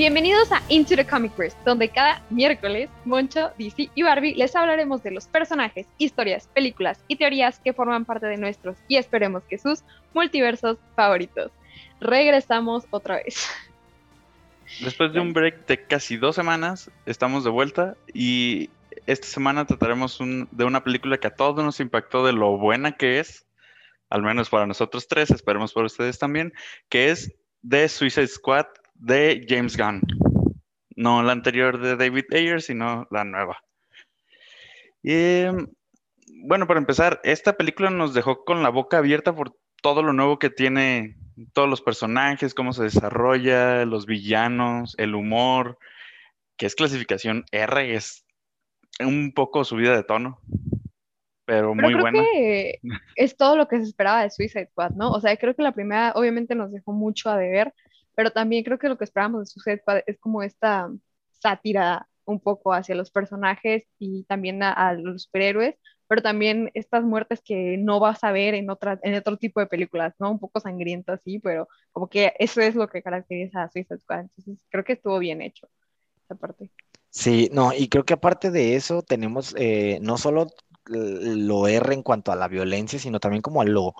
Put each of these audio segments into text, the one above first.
Bienvenidos a Into the Comic Verse, donde cada miércoles Moncho, DC y Barbie les hablaremos de los personajes, historias, películas y teorías que forman parte de nuestros y esperemos que sus multiversos favoritos. Regresamos otra vez. Después de un break de casi dos semanas, estamos de vuelta y esta semana trataremos de una película que a todos nos impactó de lo buena que es, al menos para nosotros tres, esperemos por ustedes también, que es The Suicide Squad de James Gunn. No la anterior de David Ayer, sino la nueva. Y bueno, para empezar, esta película nos dejó con la boca abierta por todo lo nuevo que tiene, todos los personajes, cómo se desarrolla, los villanos, el humor, que es clasificación R, es un poco subida de tono, pero, muy creo buena. Que es todo lo que se esperaba de Suicide Squad, ¿no? O sea, creo que la primera obviamente nos dejó mucho a deber, pero también creo que lo que esperábamos de Suicide Squad es como esta sátira un poco hacia los personajes y también a, los superhéroes, pero también estas muertes que no vas a ver en, otra, en otro tipo de películas, ¿no? Un poco sangrientas, sí, pero como que eso es lo que caracteriza a Suicide Squad. Entonces creo que estuvo bien hecho esa parte. Sí, no, y creo que aparte de eso tenemos eh, no solo lo R en cuanto a la violencia, sino también como a lo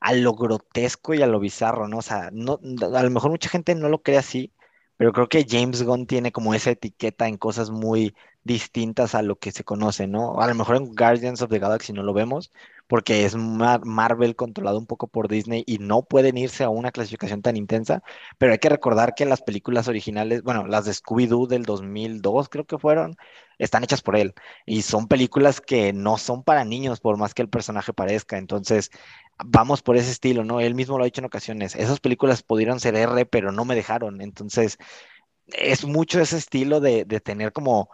a lo grotesco y a lo bizarro, ¿no? O sea, no, a lo mejor mucha gente no lo cree así, pero creo que James Gunn tiene como esa etiqueta en cosas muy distintas a lo que se conoce, ¿no? A lo mejor en Guardians of the Galaxy no lo vemos, porque es Marvel controlado un poco por Disney y no pueden irse a una clasificación tan intensa, pero hay que recordar que las películas originales, bueno, las de Scooby-Doo del 2002 creo que fueron, están hechas por él y son películas que no son para niños por más que el personaje parezca, entonces vamos por ese estilo, ¿no? Él mismo lo ha dicho en ocasiones, esas películas pudieron ser R, pero no me dejaron, entonces es mucho ese estilo de, de tener como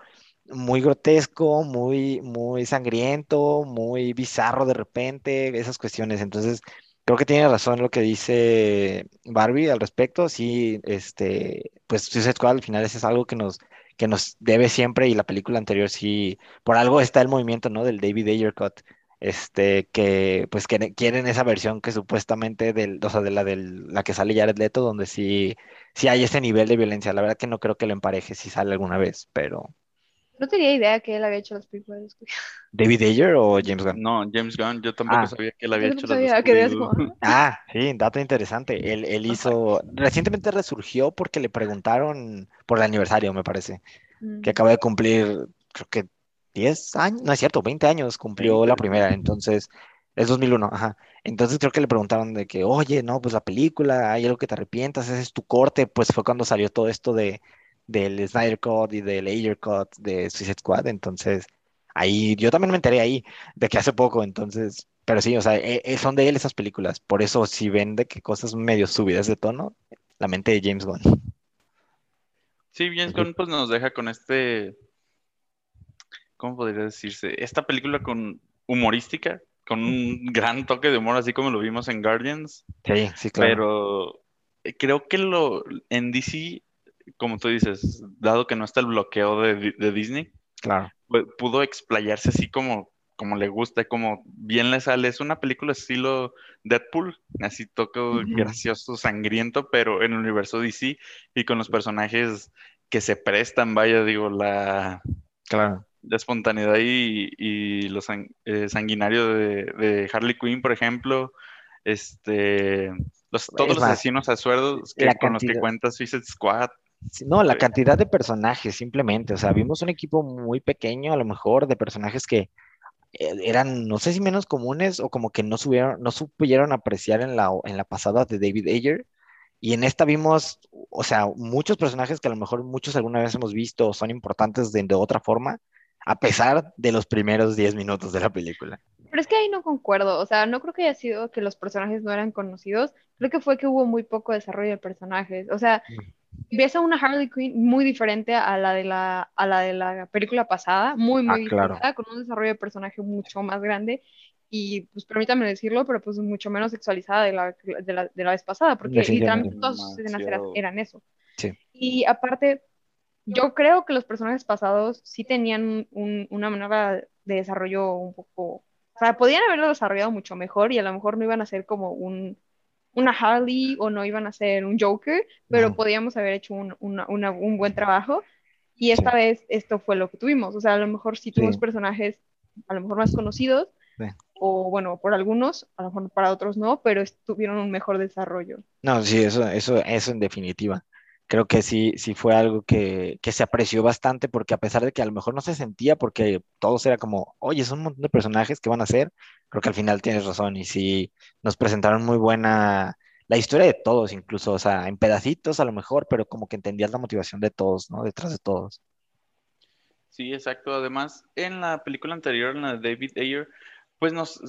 muy grotesco, muy, muy sangriento, muy bizarro de repente, esas cuestiones. Entonces, creo que tiene razón lo que dice Barbie al respecto. Sí, este, pues Suicide Squad al final es algo que nos, que nos debe siempre y la película anterior sí, por algo está el movimiento, ¿no? Del David Ayer Cut, este, que pues que quieren esa versión que supuestamente del, o sea, de la del, la que sale Jared Leto, donde sí, sí hay ese nivel de violencia. La verdad que no creo que lo empareje si sale alguna vez, pero no tenía idea que él había hecho las películas ¿David Ayer o James Gunn? No, James Gunn, yo tampoco ah. sabía que él había hecho las películas. Ah, sí, dato interesante. Él, él hizo, recientemente resurgió porque le preguntaron por el aniversario, me parece, que mm. acaba de cumplir, creo que 10 años, no es cierto, 20 años cumplió la primera, entonces, es 2001, ajá. Entonces creo que le preguntaron de que, oye, no, pues la película, hay algo que te arrepientas, ese es tu corte, pues fue cuando salió todo esto de del Snyder Cut y del Ayer Cut de Suicide Squad, entonces ahí yo también me enteré ahí de que hace poco, entonces, pero sí, o sea, e, e, son de él esas películas, por eso si ven de que cosas medio subidas de tono, la mente de James Gunn. Sí, James Gunn pues nos deja con este, ¿cómo podría decirse? Esta película con humorística, con un gran toque de humor, así como lo vimos en Guardians. Sí, sí, claro. Pero creo que lo en DC como tú dices, dado que no está el bloqueo de, Disney, claro. pudo explayarse así como, como le gusta, como bien le sale. Es una película estilo Deadpool, así toco gracioso, sangriento, pero en el universo DC y con los personajes que se prestan, vaya, digo, la, claro. la espontaneidad y, y lo eh, sanguinario de, Harley Quinn, por ejemplo. Este, los, todos los asesinos a sueldos que, con los que cuenta Suicide Squad. No, la cantidad de personajes, simplemente. O sea, vimos un equipo muy pequeño, a lo mejor, de personajes que eh, eran, no sé si menos comunes o como que no, subieron, no supieron apreciar en la, en la pasada de David Ayer. Y en esta vimos, o sea, muchos personajes que a lo mejor muchos alguna vez hemos visto son importantes de, de otra forma, a pesar de los primeros 10 minutos de la película. Pero es que ahí no concuerdo, o sea, no creo que haya sido que los personajes no eran conocidos, creo que fue que hubo muy poco desarrollo de personajes, o sea, mm ves a una Harley Quinn muy diferente a la de la, a la, de la película pasada, muy, muy ah, diferente, con un desarrollo de personaje mucho más grande y pues permítame decirlo, pero pues mucho menos sexualizada de la, de la, de la vez pasada, porque literalmente todas sus escenas eran, eso. Sí. Y aparte, yo creo que los personajes pasados sí tenían un, una manera de desarrollo un poco, o sea, podían haberlo desarrollado mucho mejor y a lo mejor no iban a ser como un una Harley o no iban a ser un Joker, pero No. podíamos haber hecho un, una- una- un buen trabajo. Y esta Sí. vez esto fue lo que tuvimos. O sea, a lo mejor sí tuvimos Sí. personajes a lo mejor más conocidos, Sí. o bueno, por algunos, a lo mejor para otros no, pero tuvieron un mejor desarrollo. No, sí, eso, eso, eso en definitiva. Creo que sí, sí fue algo que, que se apreció bastante porque a pesar de que a lo mejor no se sentía porque todos era como, oye, son un montón de personajes que van a ser, creo que al final tienes razón y sí nos presentaron muy buena la historia de todos incluso, o sea, en pedacitos a lo mejor, pero como que entendías la motivación de todos, ¿no? Detrás de todos. Sí, exacto. Además, en la película anterior, en la de David Ayer, pues nos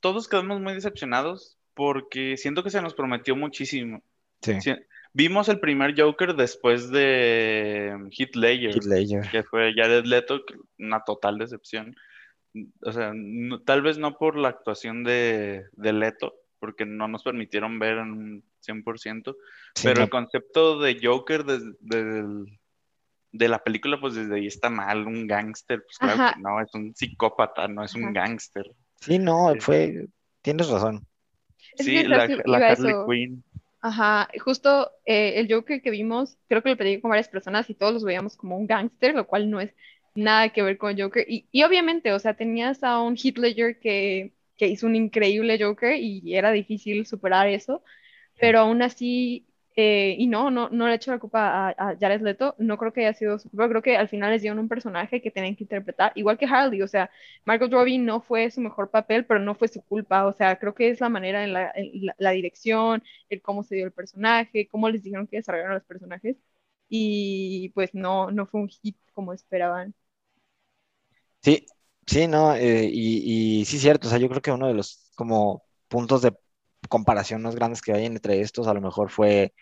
todos quedamos muy decepcionados porque siento que se nos prometió muchísimo. Sí. Vimos el primer Joker después de Ledger, Heath Ledger. que fue Jared Leto, una total decepción. O sea, no- tal vez no por la actuación de, de Leto, porque no nos permitieron ver en un 100%, Sí, pero no, el concepto de Joker des- del- de la película, pues desde ahí está mal, un gángster, pues claro Ajá. que no, es un psicópata, no es un gángster. sí, no, fue, tienes razón. Es Sí, la, la Harley eso. Quinn. Ajá, justo eh, el Joker que vimos, creo que lo pedí con varias personas y todos los veíamos como un gángster, lo cual no es nada que ver con el Joker. Y, y obviamente, o sea, tenías a un Heath Ledger que, que hizo un increíble Joker y era difícil superar eso, pero aún así, eh, y no, no, no le echo la culpa a, Jared Leto, no creo que haya sido su culpa, creo que al final les dieron un personaje que tenían que interpretar, igual que Harley, o sea, Margot Robbie no fue su mejor papel, pero no fue su culpa, o sea, creo que es la manera en la, en la, la dirección, el cómo se dio el personaje, cómo les dijeron que desarrollaron los personajes, y pues no, no fue un hit como esperaban. Sí, sí, no, eh, y sí, cierto, o sea, yo creo que uno de los como puntos de comparación más grandes que hay entre estos a lo mejor fue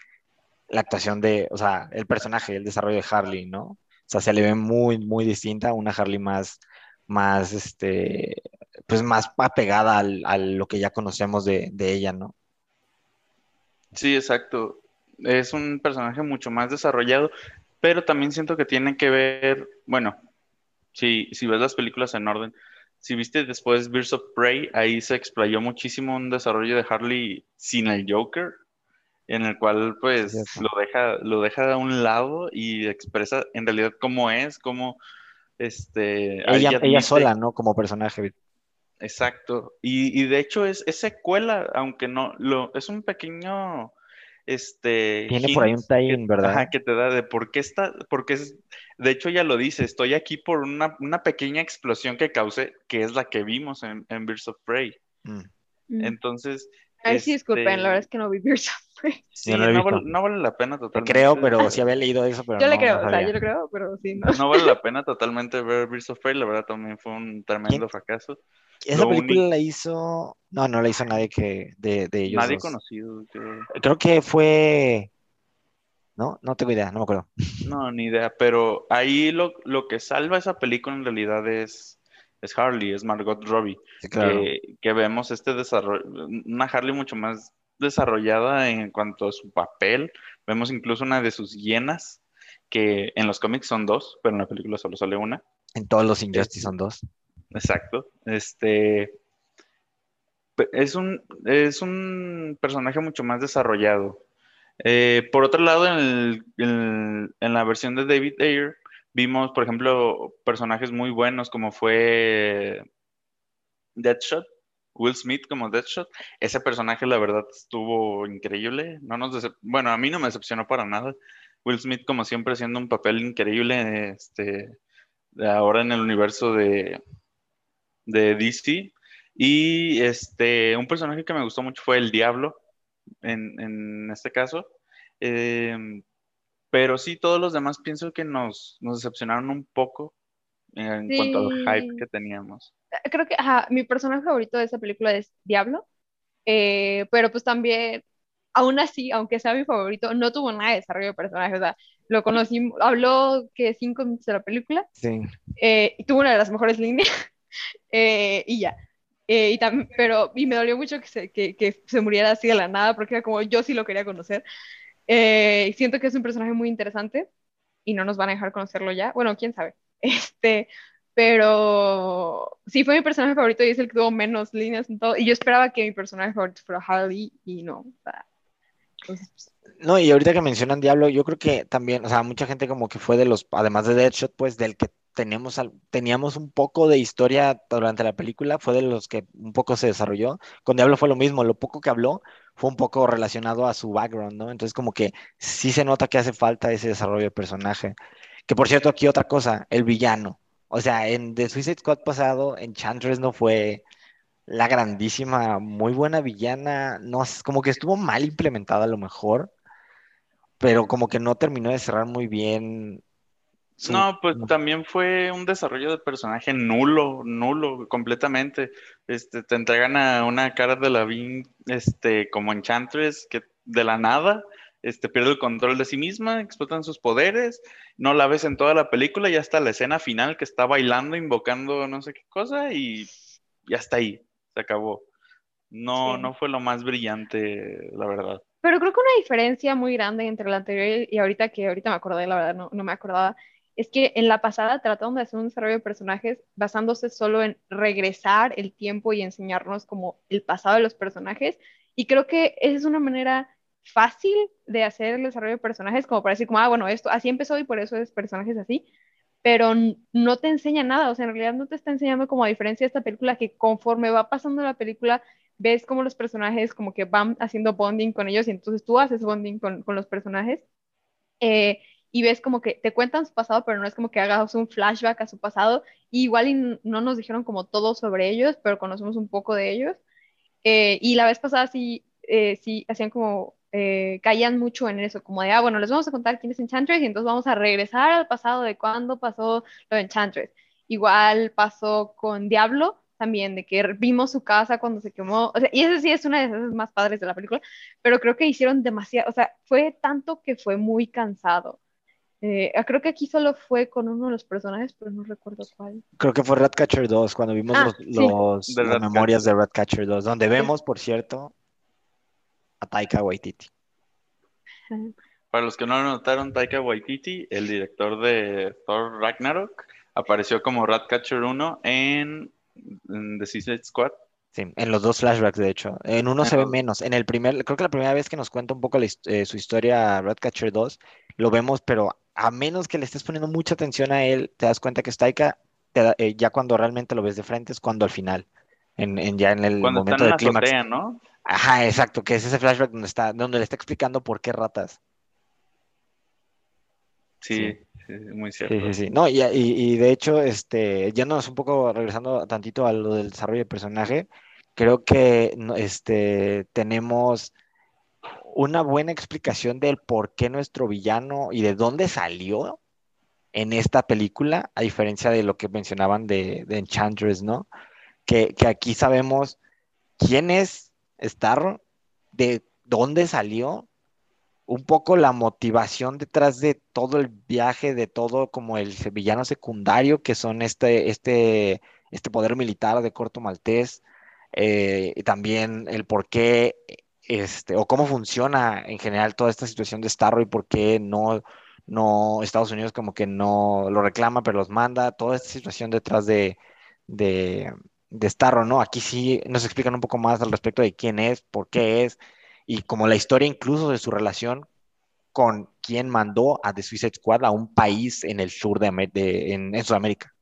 la actuación de, o sea, el personaje, el desarrollo de Harley, ¿no? O sea, se le ve muy, muy distinta una Harley más, más, este, pues más apegada al, a lo que ya conocemos de, de ella, ¿no? Sí, exacto. Es un personaje mucho más desarrollado, pero también siento que tiene que ver, bueno, si, si ves las películas en orden, si viste después Birds of Prey, ahí se explayó muchísimo un desarrollo de Harley sin el Joker, en el cual pues lo deja, lo deja a un lado y expresa en realidad cómo es, cómo este Ella, sola, ¿no? Como personaje. Exacto. Y, y de hecho es, es secuela, aunque no, lo, es un pequeño este Tiene por ahí un tie-in, ¿verdad? Ajá, que te da de por qué está, porque es, de hecho ya lo dice, estoy aquí por una, una pequeña explosión que causé, que es la que vimos en, en Birds of Prey. Mm. Mm. Entonces, Ay, sí, disculpen, este, la verdad es que no vi Birds of Prey. sí, no vale, no vale la pena Te totalmente. creo, pero sí había leído eso, pero Yo le creo, no o sea, yo le creo, pero sí, no. No vale la pena totalmente ver Birds of Prey, la verdad también fue un tremendo fracaso. Esa Lo película único- la hizo, no, no la hizo nadie que de, de ellos Nadie dos. conocido. Creo que fue, no, no tengo idea, no me acuerdo. No, ni idea, pero ahí lo, lo que salva esa película en realidad es, es Harley, es Margot Robbie, Sí, claro. que, que vemos este desarrollo, una Harley mucho más desarrollada en cuanto a su papel, vemos incluso una de sus hienas, que en los cómics son dos, pero en la película solo sale una. En todos los Injustice son dos. Exacto. Este es un, es un personaje mucho más desarrollado. Eh, por otro lado, en, el- en- en la versión de David Ayer, vimos, por ejemplo, personajes muy buenos como fue Deadshot, Will Smith como Deadshot. Ese personaje, la verdad, estuvo increíble. No nos bueno, a mí no me decepcionó para nada. Will Smith, como siempre, haciendo un papel increíble este, ahora en el universo de, de DC. Y este, un personaje que me gustó mucho fue el Diablo, en, en este caso. Eh, pero sí, todos los demás pienso que nos, nos decepcionaron un poco en cuanto al hype Sí. que teníamos. creo que ajá, mi personaje favorito de esa película es Diablo, eh, pero pues también, aún así, aunque sea mi favorito, no tuvo nada de desarrollo de personaje, o sea, lo conocí, habló que cinco minutos de la película, Sí. eh, y tuvo una de las mejores líneas, eh, y ya. Eh, y tam- pero, y me dolió mucho que se, que, que se muriera así de la nada, porque era como yo sí lo quería conocer. Eh, siento que es un personaje muy interesante y no nos van a dejar conocerlo ya. Bueno, quién sabe. Este, pero sí fue mi personaje favorito y es el que tuvo menos líneas en todo. Y yo esperaba que mi personaje favorito fuera Harley y no. Pues, no, y ahorita que mencionan Diablo, yo creo que también, o sea, mucha gente como que fue de los, además de Deadshot, pues del que tenemos, teníamos un poco de historia durante la película, fue de los que un poco se desarrolló. Con Diablo fue lo mismo, lo poco que habló fue un poco relacionado a su background, ¿no? Entonces como que sí se nota que hace falta ese desarrollo de personaje. Que por cierto, aquí otra cosa, el villano. O sea, en The Suicide Squad pasado, Enchantress no fue la grandísima, muy buena villana, no, como que estuvo mal implementada a lo mejor, pero como que no terminó de cerrar muy bien no, pues también fue un desarrollo de personaje nulo, nulo, completamente. Este, te entregan a una cara de la este, como Enchantress, que de la nada, este, pierde el control de sí misma, explotan sus poderes, no la ves en toda la película y hasta la escena final que está bailando, invocando no sé qué cosa y ya está ahí, se acabó. No, no fue lo más brillante, la verdad. Pero creo que una diferencia muy grande entre la anterior y ahorita, que ahorita me acordé, la verdad, no, no me acordaba, es que en la pasada trataron de hacer un desarrollo de personajes basándose solo en regresar el tiempo y enseñarnos como el pasado de los personajes. Y creo que esa es una manera fácil de hacer el desarrollo de personajes, como para decir, como, ah, bueno, esto así empezó y por eso es personajes así, pero no te enseña nada, o sea, en realidad no te está enseñando como a diferencia de esta película que conforme va pasando la película, ves como los personajes como que van haciendo bonding con ellos y entonces tú haces bonding con, con los personajes. Eh, y ves como que te cuentan su pasado, pero no es como que hagas un flashback a su pasado. igual no nos dijeron como todo sobre ellos, pero conocemos un poco de ellos. Eh, y la vez pasada sí, eh, sí hacían como, eh, caían mucho en eso, como de, ah, bueno, les vamos a contar quién es Enchantress y entonces vamos a regresar al pasado de cuándo pasó lo de Enchantress. Igual pasó con Diablo, también, de que vimos su casa cuando se quemó, o sea, y ese sí es una de esas más padres de la película, pero creo que hicieron demasiado, o sea, fue tanto que fue muy cansado. Eh, ah, creo que aquí solo fue con uno de los personajes, pero no recuerdo cuál. Creo que fue Ratcatcher 2, cuando vimos ah, los, las memorias de Ratcatcher 2, donde vemos, por cierto, a Taika Waititi. Para los que no lo notaron, Taika Waititi, el director de Thor Ragnarok, apareció como Ratcatcher 1 en, The Suicide Squad. Sí, en los dos flashbacks, de hecho. En uno se ve menos. En el primer, creo que la primera vez que nos cuenta un poco eh, su historia Ratcatcher 2, lo vemos, pero a menos que le estés poniendo mucha atención a él, te das cuenta que es Taika, eh, ya cuando realmente lo ves de frente es cuando al final, en, ya en el momento de clímax. ¿no? Ajá, exacto, que es ese flashback donde está, donde le está explicando por qué ratas. Sí, muy cierto. Sí, sí, No, y, y, de hecho, este, yéndonos un poco, regresando tantito a lo del desarrollo de personaje, creo que este, tenemos una buena explicación del por qué nuestro villano y de dónde salió en esta película, a diferencia de lo que mencionaban de, Enchantress, ¿no? Que, aquí sabemos quién es Starro, de dónde salió, un poco la motivación detrás de todo el viaje, de todo como el villano secundario que son este, este, este poder militar de Corto Maltés, eh, y también el por qué este, o cómo funciona en general toda esta situación de Starro y por qué no, no Estados Unidos como que no lo reclama, pero los manda, toda esta situación detrás de, de, de Starro, ¿no? Aquí sí nos explican un poco más al respecto de quién es, por qué es, y como la historia incluso de su relación con quien mandó a The Suicide Squad a un país en el sur de, de en, en Sudamérica.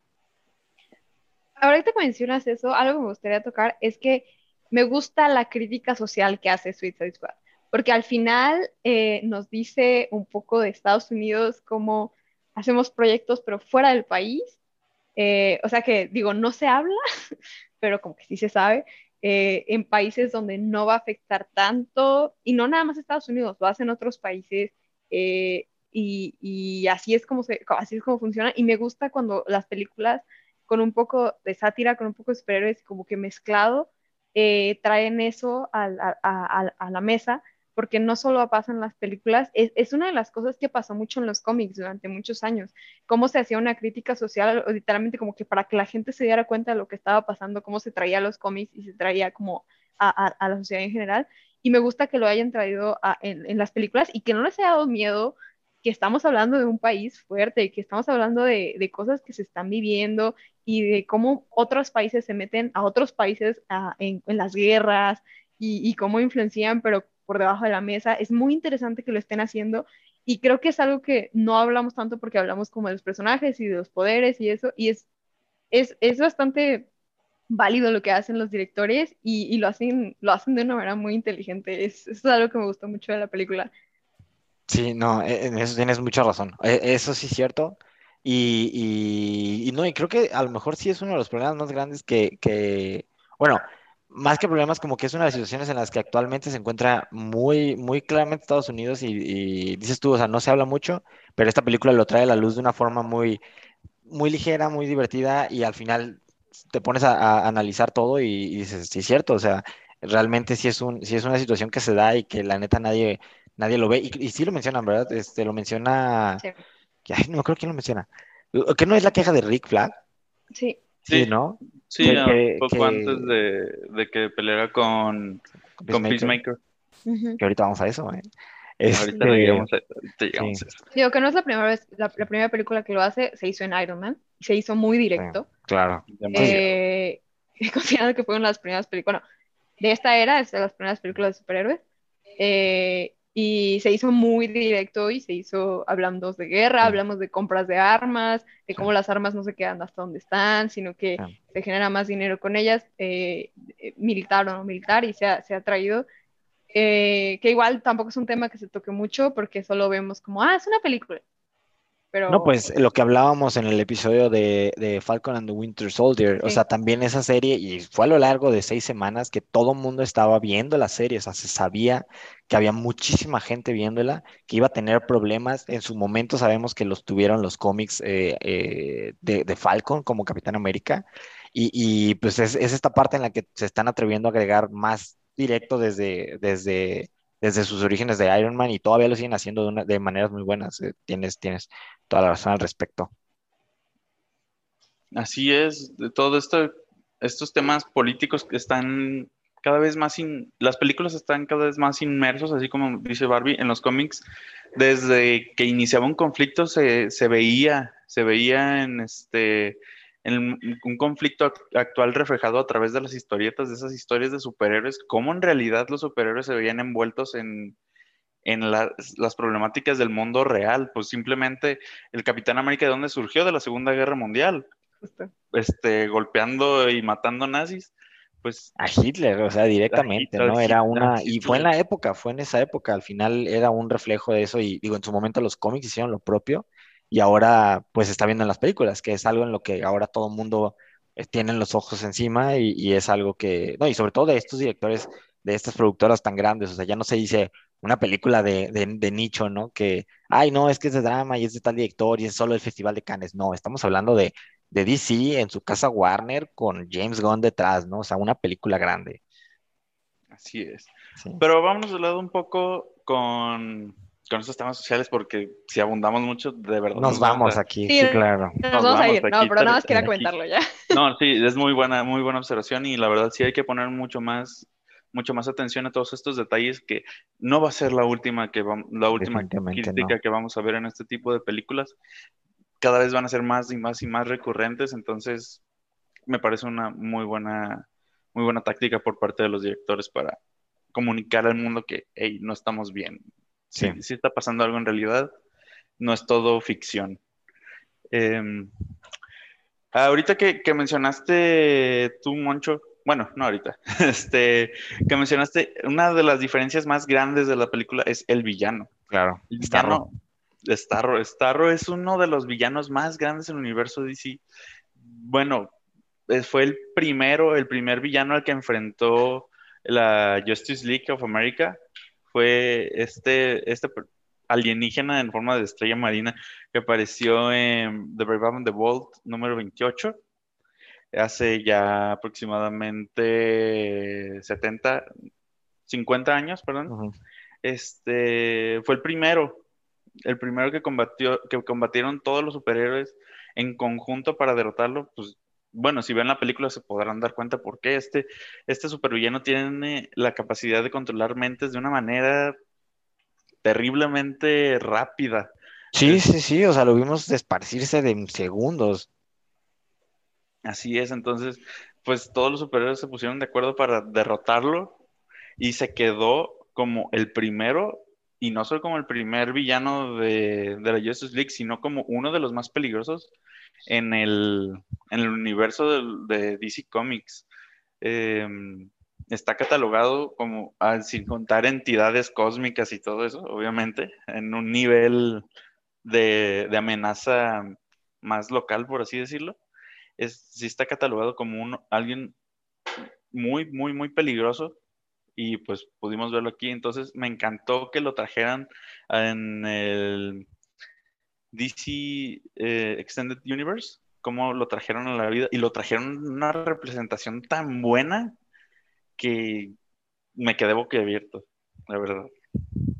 Ahorita que mencionas eso, algo que me gustaría tocar es que me gusta la crítica social que hace Suicide Squad, porque al final eh, nos dice un poco de Estados Unidos cómo hacemos proyectos pero fuera del país, eh, o sea que digo, no se habla, pero como que sí se sabe, eh, en países donde no va a afectar tanto, y no nada más Estados Unidos, lo hacen otros países, y, así, es como se, así es como funciona, y me gusta cuando las películas con un poco de sátira, con un poco de superhéroes, como que mezclado, eh, traen eso a, la mesa, porque no solo pasa en las películas, es, una de las cosas que pasó mucho en los cómics durante muchos años, cómo se hacía una crítica social, literalmente como que para que la gente se diera cuenta de lo que estaba pasando, cómo se traía los cómics y se traía como a, la sociedad en general. Y me gusta que lo hayan traído en, las películas y que no les haya dado miedo que estamos hablando de un país fuerte, que estamos hablando de, de, cosas que se están viviendo y de cómo otros países se meten a otros países en, las guerras y, y cómo influencian, pero por debajo de la mesa. Es muy interesante que lo estén haciendo y creo que es algo que no hablamos tanto porque hablamos como de los personajes y de los poderes y eso, y es, es, es bastante válido lo que hacen los directores y, y, lo, hacen, lo hacen de una manera muy inteligente. Es, es algo que me gustó mucho de la película. Sí, no, e, en eso tienes mucha razón. E, eso sí es cierto. Y, no, y creo que a lo mejor sí es uno de los problemas más grandes que, bueno, más que problemas, como que es una de las situaciones en las que actualmente se encuentra muy, muy claramente Estados Unidos y, dices tú, o sea, no se habla mucho, pero esta película lo trae a la luz de una forma muy, muy ligera, muy divertida y al final te pones a, analizar todo y, dices, sí es cierto, o sea, realmente sí es, un, sí es una situación que se da y que la neta nadie, nadie lo ve y, sí lo mencionan, ¿verdad? Este, lo menciona. Ay, no creo quién lo menciona, que no es la queja de Rick Flag. Sí. Sí, ¿no? Sí, que, poco antes de, de, que peleara con, con Peacemaker. Que ahorita vamos a eso, ¿eh? Este... Ahorita llegamos, a, llegamos sí. a esto. Digo que no es la primera vez, la, la, primera película que lo hace, se hizo en Iron Man, se hizo muy directo. Sí, claro. Eh, considerando que fue una de las primeras películas, bueno, de esta era, es de las primeras películas de superhéroes. Eh, y se hizo muy directo y se hizo hablando de guerra, hablamos de compras de armas, de cómo las armas no se quedan hasta donde están, sino que se genera más dinero con ellas, eh, militar o no militar, y se ha, se ha traído, eh, que igual tampoco es un tema que se toque mucho porque solo vemos como, ah, es una película. Pero... No, pues lo que hablábamos en el episodio de, de Falcon and the Winter Soldier, sí. o sea, también esa serie, y fue a lo largo de seis semanas que todo el mundo estaba viendo la serie, o sea, se sabía que había muchísima gente viéndola, que iba a tener problemas. En su momento sabemos que los tuvieron los cómics eh, eh, de, de, Falcon como Capitán América, y, y pues es, es, esta parte en la que se están atreviendo a agregar más directo desde, desde desde sus orígenes de Iron Man y todavía lo siguen haciendo de, una, de maneras muy buenas. Eh, tienes, tienes toda la razón al respecto. Así es, de todo esto, estos temas políticos que están cada vez más, in, las películas están cada vez más inmersos, así como dice Barbie, en los cómics, desde que iniciaba un conflicto se, se veía, se veía en este en un conflicto actual reflejado a través de las historietas, de esas historias de superhéroes, cómo en realidad los superhéroes se veían envueltos en, en la, las problemáticas del mundo real. Pues simplemente el Capitán América, ¿de dónde surgió? De la Segunda Guerra Mundial. Este, golpeando y matando nazis. Pues, a Hitler, o sea, directamente, Hitler, ¿no? Era una, Hitler. y fue en la época, fue en esa época, al final era un reflejo de eso, y digo, en su momento los cómics hicieron lo propio, y ahora pues está viendo en las películas, que es algo en lo que ahora todo el mundo eh, tiene los ojos encima y, y, es algo que, no, y sobre todo de estos directores, de estas productoras tan grandes, o sea, ya no se dice una película de, de, de nicho, ¿no? Que, ay, no, es que es de drama y es de tal director y es solo el Festival de Cannes, no, estamos hablando de, de DC en su casa Warner con James Gunn detrás, ¿no? O sea, una película grande. Así es. Sí. Pero vamos a hablar un poco con con estos temas sociales porque si abundamos mucho, de verdad. Nos, nos vamos a... aquí, sí, sí, claro. Nos, nos vamos, a ir, no, pero nada más quería comentarlo ya. No, sí, es muy buena, muy buena observación y la verdad sí hay que poner mucho más, mucho más atención a todos estos detalles que no va a ser la última que vamos, la última crítica no. que vamos a ver en este tipo de películas. Cada vez van a ser más y más y más recurrentes, entonces me parece una muy buena, muy buena táctica por parte de los directores para comunicar al mundo que, hey, no estamos bien, Sí. sí, sí está pasando algo en realidad, no es todo ficción. Eh, ahorita que, que, mencionaste tú, Moncho, bueno, no ahorita, este, que mencionaste, una de las diferencias más grandes de la película es el villano. Claro, el villano, Starro. Starro es uno de los villanos más grandes en el universo DC. Bueno, fue el primero, el primer villano al que enfrentó la Justice League of America fue este, este alienígena en forma de estrella marina que apareció en The Brave and the Bold número 28 hace ya aproximadamente 70, 50 años, perdón. Uh -huh. Este fue el primero, el primero que combatió, que combatieron todos los superhéroes en conjunto para derrotarlo, pues bueno, si ven la película se podrán dar cuenta por qué este, este supervillano tiene la capacidad de controlar mentes de una manera terriblemente rápida. Sí, sí, sí, o sea, lo vimos desparcirse de segundos. Así es, entonces, pues todos los superhéroes se pusieron de acuerdo para derrotarlo y se quedó como el primero, y no solo como el primer villano de, de la Justice League, sino como uno de los más peligrosos en el, en el universo de, DC Comics. Em, está catalogado como, ah, sin contar entidades cósmicas y todo eso, obviamente, en un nivel de, de amenaza más local, por así decirlo. Es, sí está catalogado como un, alguien muy, muy, muy peligroso y pues pudimos verlo aquí. Entonces me encantó que lo trajeran en el DC eh, Extended Universe, cómo lo trajeron a la vida y lo trajeron una representación tan buena que me quedé boquiabierto, la verdad.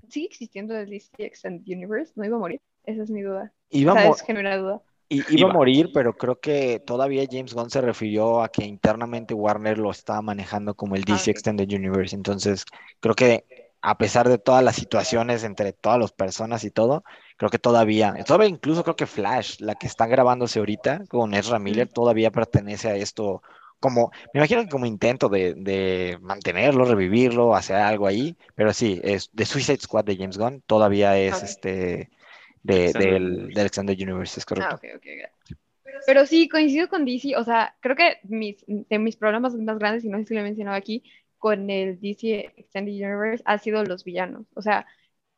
¿Sigue existiendo el DC Extended Universe? ¿No iba a morir? Esa es mi duda. Iba, o sea, a, es genuina duda. iba, iba a morir, pero creo que todavía James Gunn se refirió a que internamente Warner lo estaba manejando como el DC Ah. Extended Universe. Entonces, creo que a pesar de todas las situaciones entre todas las personas y todo, creo que todavía, todavía incluso creo que Flash, la que está grabándose ahorita con Ezra Miller, todavía pertenece a esto como, me imagino que como intento de, de mantenerlo, revivirlo, hacer algo ahí, pero sí, es de Suicide Squad de James Gunn, todavía es Ok. este de, Extended del, del Extended Universe, es correcto. Ah, ok, ok, gracias. Pero sí, coincido con DC, o sea, creo que mis, de mis problemas más grandes, y no sé si lo he mencionado aquí, con el DC Extended Universe ha sido los villanos. O sea,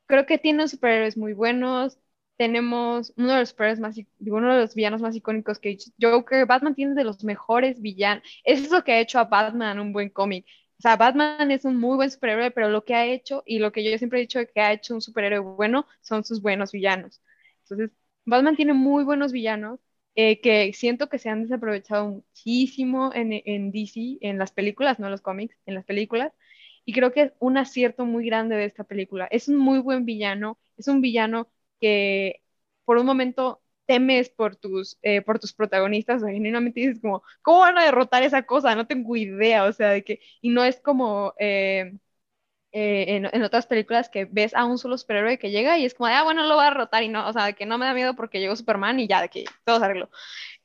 creo que tienen superhéroes muy buenos. Tenemos uno de los superhéroes más, uno de los villanos más icónicos que Joker. Batman tiene de los mejores villanos. Es lo que ha hecho a Batman un buen cómic. O sea, Batman es un muy buen superhéroe, pero lo que ha hecho y lo que yo siempre he dicho que ha hecho un superhéroe bueno son sus buenos villanos. Entonces, Batman tiene muy buenos villanos eh, que siento que se han desaprovechado muchísimo en, en DC, en las películas, no en los cómics, en las películas. Y creo que es un acierto muy grande de esta película. Es un muy buen villano, es un villano que por un momento temes por tus, eh, por tus protagonistas, o sea, genuinamente dices como, ¿cómo van a derrotar esa cosa? No tengo idea, o sea, de que, y no es como eh, eh, en, en, otras películas que ves a un solo superhéroe que llega y es como, de, ah, bueno, lo va a derrotar y no, o sea, que no me da miedo porque llegó Superman y ya, de que todo se arregló.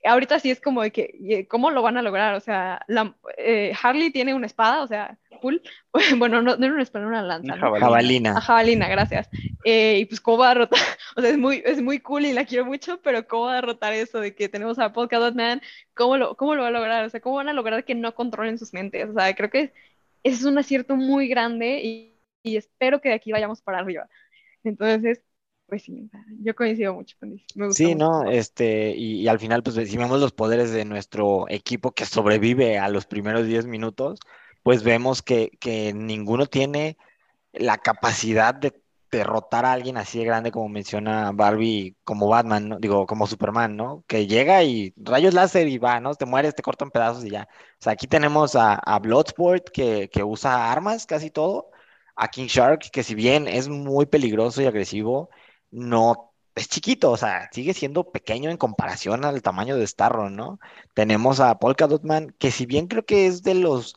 Ahorita sí es como de que, ¿cómo lo van a lograr? O sea, la, eh, Harley tiene una espada, o sea, cool. Bueno, no, no era una espada, era una lanza. Una ¿no? jabalina. Jabalina. A jabalina, gracias. Eh, y pues, ¿cómo va a derrotar? O sea, es muy, es muy cool y la quiero mucho, pero ¿cómo va a derrotar eso de que tenemos a Polka Dot Man? ¿Cómo lo, ¿Cómo lo va a lograr? O sea, ¿cómo van a lograr que no controlen sus mentes? O sea, creo que es, es un acierto muy grande y, y espero que de aquí vayamos para arriba. Entonces, pues sí, yo coincido mucho con eso. Me gusta Sí, mucho. no, este, y, y al final, pues si vemos los poderes de nuestro equipo que sobrevive a los primeros 10 minutos, pues vemos que, que ninguno tiene la capacidad de derrotar a alguien así de grande como menciona Barbie, como Batman, ¿no? Digo, como Superman, ¿no? Que llega y rayos láser y va, ¿no? Te mueres, te cortan pedazos y ya. O sea, aquí tenemos a, Bloodsport que, que usa armas casi todo, a King Shark que si bien es muy peligroso y agresivo, no es chiquito, o sea, sigue siendo pequeño en comparación al tamaño de Starro, ¿no? Tenemos a Polka Dot Man, que si bien creo que es de los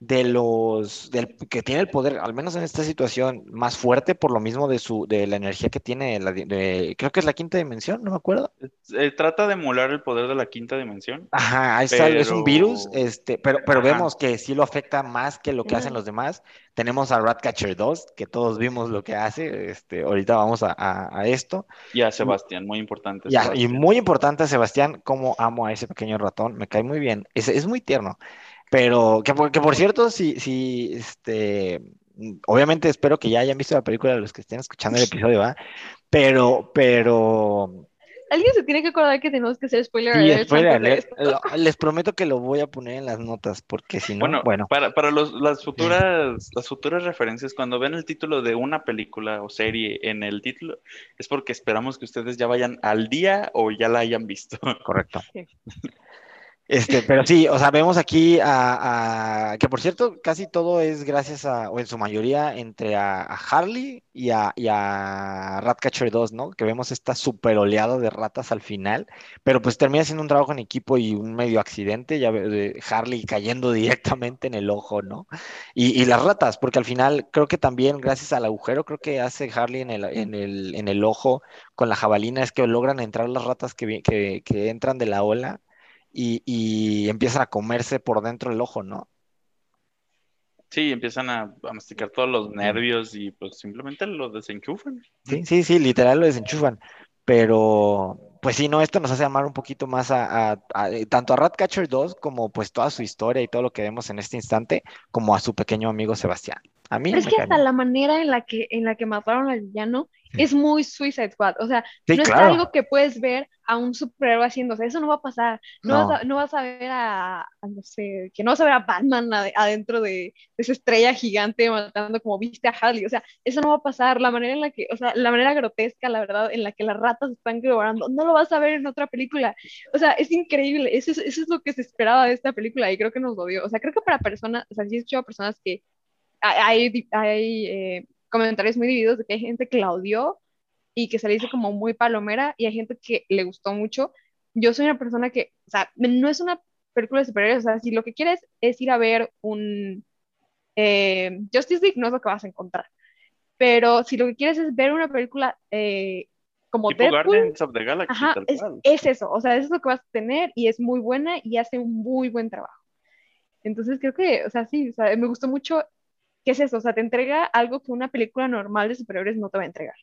de los del, que tiene el poder, al menos en esta situación, más fuerte por lo mismo de su de la energía que tiene, la, de, creo que es la quinta dimensión, no me acuerdo. Eh, trata de emular el poder de la quinta dimensión. Ajá, es, pero... es un virus, este, pero, pero vemos que sí lo afecta más que lo que hacen los demás. Tenemos a Ratcatcher 2, que todos vimos lo que hace, este, ahorita vamos a, a, a esto. Y a Sebastián, muy importante. Ya, y muy importante a Sebastián, como amo a ese pequeño ratón, me cae muy bien, es, es muy tierno. Pero que por, que por cierto, si, si, este, obviamente espero que ya hayan visto la película los que estén escuchando el episodio, ¿va? Pero, pero... Alguien se tiene que acordar que tenemos que hacer spoiler sí, alert. Spoiler alert. Lo, les prometo que lo voy a poner en las notas, porque si no, bueno, bueno. Para, para los, las, futuras, las futuras referencias, cuando ven el título de una película o serie en el título, es porque esperamos que ustedes ya vayan al día o ya la hayan visto. Correcto. Sí. Este, pero sí, o sea, vemos aquí a, que por cierto, casi todo es gracias a, o en su mayoría, entre a, Harley y a, Ratcatcher 2, ¿no? Que vemos esta super oleada de ratas al final, pero pues termina siendo un trabajo en equipo y un medio accidente, ya de Harley cayendo directamente en el ojo, ¿no? Y, y, las ratas, porque al final creo que también gracias al agujero, creo que hace Harley en el, en el, en el ojo con la jabalina, es que logran entrar las ratas que, que, que entran de la ola y, y empiezan a comerse por dentro el ojo, ¿no? Sí, empiezan a, a masticar todos los nervios y pues simplemente lo desenchufan. Sí, sí, sí, literal lo desenchufan. Pero, pues sí, no, esto nos hace amar un poquito más a, a- a- eh, tanto a Ratcatcher 2 como pues toda su historia y todo lo que vemos en este instante, como a su pequeño amigo Sebastián. A mí Pero es que hasta la manera en la que, en la que mataron al villano. Es muy Suicide Squad. O sea, Sí, no es claro. algo que puedes ver a un superhéroe haciendo. O sea, eso no va a pasar. No, No. Vas, a, no vas a ver a, a, no sé, que no vas a ver a Batman ade- adentro de, de esa estrella gigante matando como viste a Harley. O sea, eso no va a pasar. La manera en la que, o sea, la manera grotesca, la verdad, en la que las ratas están devorando, no lo vas a ver en otra película. O sea, es increíble. Eso es, eso es lo que se esperaba de esta película y creo que nos lo dio. O sea, creo que para personas, o sea, sí he escuchado a personas que hay, hay, hay, eh, comentarios muy divididos de que hay gente que la odió y que se le dice como muy palomera y hay gente que le gustó mucho. Yo soy una persona que, o sea, no es una película de superhéroes, o sea, si lo que quieres es ir a ver un eh, Justice League, no es lo que vas a encontrar. Pero si lo que quieres es ver una película eh, como Tipo Deadpool, Guardians of the Galaxy, Ajá, tal es, cual. es eso, o sea, eso es lo que vas a tener y es muy buena y hace un muy buen trabajo. Entonces creo que, o sea, sí, o sea, me gustó mucho, ¿qué es eso? O sea, te entrega algo que una película normal de superhéroes no te va a entregar.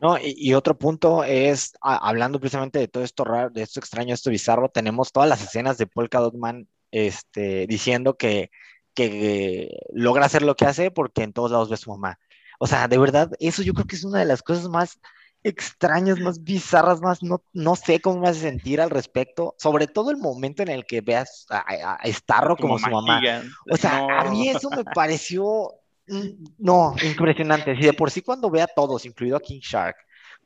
No, y, y otro punto es, a- hablando precisamente de todo esto raro, de esto extraño, esto bizarro, tenemos todas las escenas de Polka Dot Man este, diciendo que, que logra hacer lo que hace porque en todos lados ve a su mamá. O sea, de verdad, eso yo creo que es una de las cosas más extrañas, más bizarras, más no, no sé cómo me hace sentir al respecto, sobre todo el momento en el que veas a, Starro como su mamá. O sea, a mí eso me pareció, mm, no, impresionante. Si de por sí cuando ve a todos, incluido a King Shark,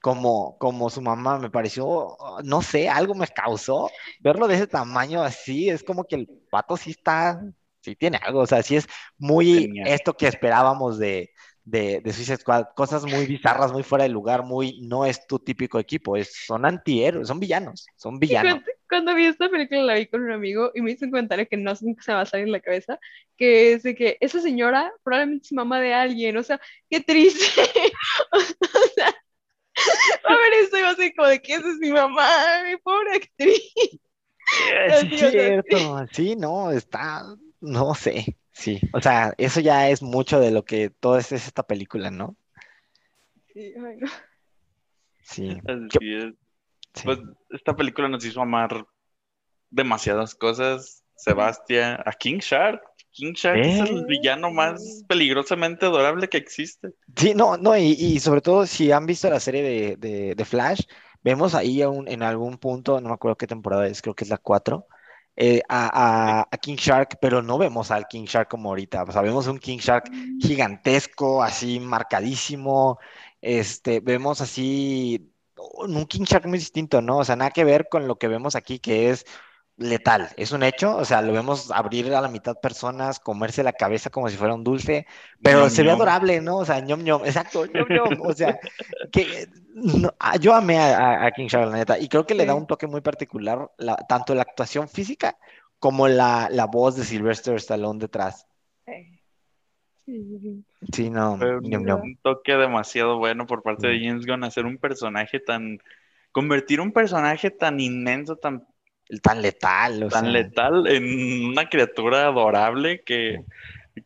como, como su mamá, me pareció, no sé, algo me causó verlo de ese tamaño así, es como que el pato sí está, sí tiene algo, o sea, sí es muy Genial. esto que esperábamos de, de, de Suicide Squad, cosas muy bizarras, muy fuera de lugar, muy, no es tu típico equipo, es, son antihéroes, son villanos, son villanos. cuando, cuando vi esta película la vi con un amigo y me hizo un comentario que no se me va a salir en la cabeza, que es de que esa señora probablemente es mamá de alguien, o sea, qué triste. o sea, a ver esto y va a ser como de que esa es mi mamá, mi pobre actriz. Así, es cierto, sí, no, está, no sé, sí, o sea, eso ya es mucho de lo que todo es, es esta película, ¿no? Sí. Sí, Así es. sí. Pues esta película nos hizo amar demasiadas cosas. Sebastián, a King Shark. King Shark es el Eh. villano más peligrosamente adorable que existe. Sí, no, no, y, y sobre todo si han visto la serie de, de- de Flash, vemos ahí un- en algún punto, no me acuerdo qué temporada es, creo que es la 4, eh, a, a- a King Shark, pero no vemos al King Shark como ahorita, o sea, vemos un King Shark gigantesco, así marcadísimo, este, vemos así un King Shark muy distinto, ¿no? O sea, nada que ver con lo que vemos aquí, que es letal, es un hecho, o sea, lo vemos abrir a la mitad personas, comerse la cabeza como si fuera un dulce, pero Ñom, se ve ñom. adorable, ¿no? O sea, ñom ñom, exacto, ñom ñom, o sea, que no, ah, yo amé a, King Shark, la neta, y creo que le da un toque muy particular, la- tanto la actuación física como la, la voz de Sylvester Stallone detrás. Sí, sí, sí. Sí, no, Fue ñom un, ñom. un toque demasiado bueno por parte de Mm. James Gunn hacer un personaje tan. Convertir un personaje tan inmenso, tan, tan letal, o tan sea, letal en una criatura adorable que,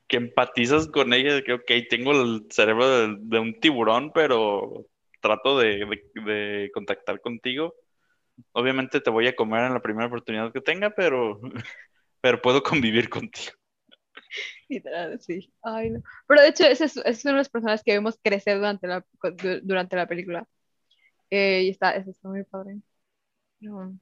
que empatizas con ella. De que, ok, tengo el cerebro de, de un tiburón, pero trato de, de- de contactar contigo. Obviamente te voy a comer en la primera oportunidad que tenga, pero, pero puedo convivir contigo. Literal, sí. Ay, no. Pero de hecho, ese es, ese es una de las personas que vemos crecer durante la, du- durante la película. Eh, y está, eso está muy padre. No.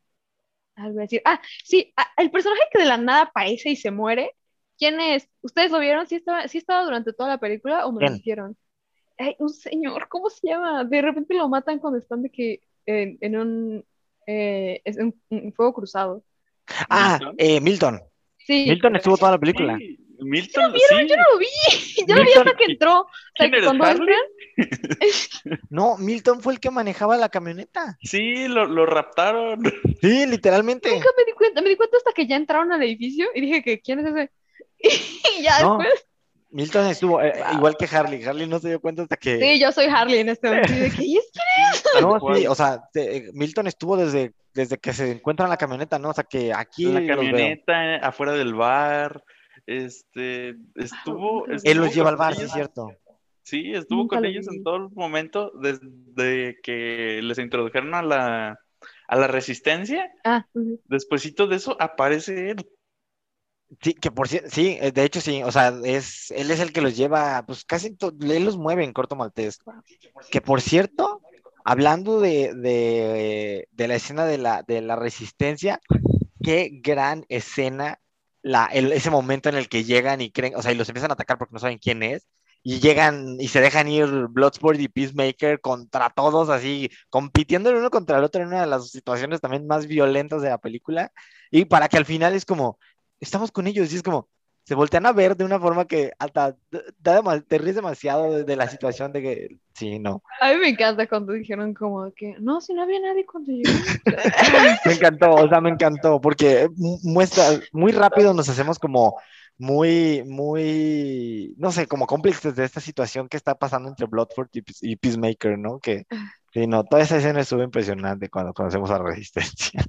Algo a decir. Ah, sí, ah, el personaje que de la nada aparece y se muere. ¿Quién es? ¿Ustedes lo vieron? ¿Sí estaba, sí estaba durante toda la película o me lo ¿Quién? dijeron? Ay, un señor, ¿cómo se llama? De repente lo matan cuando están de que en, en un, eh, es un, un fuego cruzado. Ah, ¿Milton? eh, Milton. Sí. Milton estuvo toda la película. Sí, Milton, sí. Yo no lo vi, yo lo vi hasta que entró. O sea, ¿Quién que eres, cuando entran, No, Milton fue el que manejaba la camioneta. Sí, lo, lo raptaron. Sí, literalmente. Nunca me di cuenta, me di cuenta hasta que ya entraron al edificio y dije que quién es ese. Y ya No. después, Milton estuvo, eh, igual que Harley. Harley no se dio cuenta hasta que. sí, yo soy Harley en este momento. De ¿y es? No, sí, o sea, te- Milton estuvo desde, desde que se encuentra en la camioneta, ¿no? O sea, que aquí En la camioneta, eh, afuera del bar. Este, estuvo. Él los lleva al bar, sí, cierto. Sí, estuvo Nunca con lo ellos vi. en todo el momento desde que les introdujeron a la, a la resistencia. Ah. Despuésito de eso aparece él. Sí, que por cierto, sí, eh, de hecho sí, o sea, es, él es el que los lleva, pues casi, él los mueve en Corto Maltés. Que por cierto, hablando de, de, de la escena de la, de la resistencia, qué gran escena, la, ese momento en el que llegan y creen, o sea, y los empiezan a atacar porque no saben quién es, y llegan y se dejan ir Bloodsport y Peacemaker contra todos, así, compitiendo el uno contra el otro en una de las situaciones también más violentas de la película, y para que al final es como, estamos con ellos, y es como, se voltean a ver de una forma que hasta da te ríes demasiado de, de la situación de que, sí, no. A mí me encanta cuando dijeron como que, no, si no había nadie cuando llegó. Me encantó, o sea, me encantó, porque mu- muestra, muy rápido nos hacemos como muy, muy, no sé, como cómplices de esta situación que está pasando entre y, Peace- y Peacemaker, ¿no? Que, sí, no, toda esa escena estuvo impresionante cuando conocemos a Resistencia.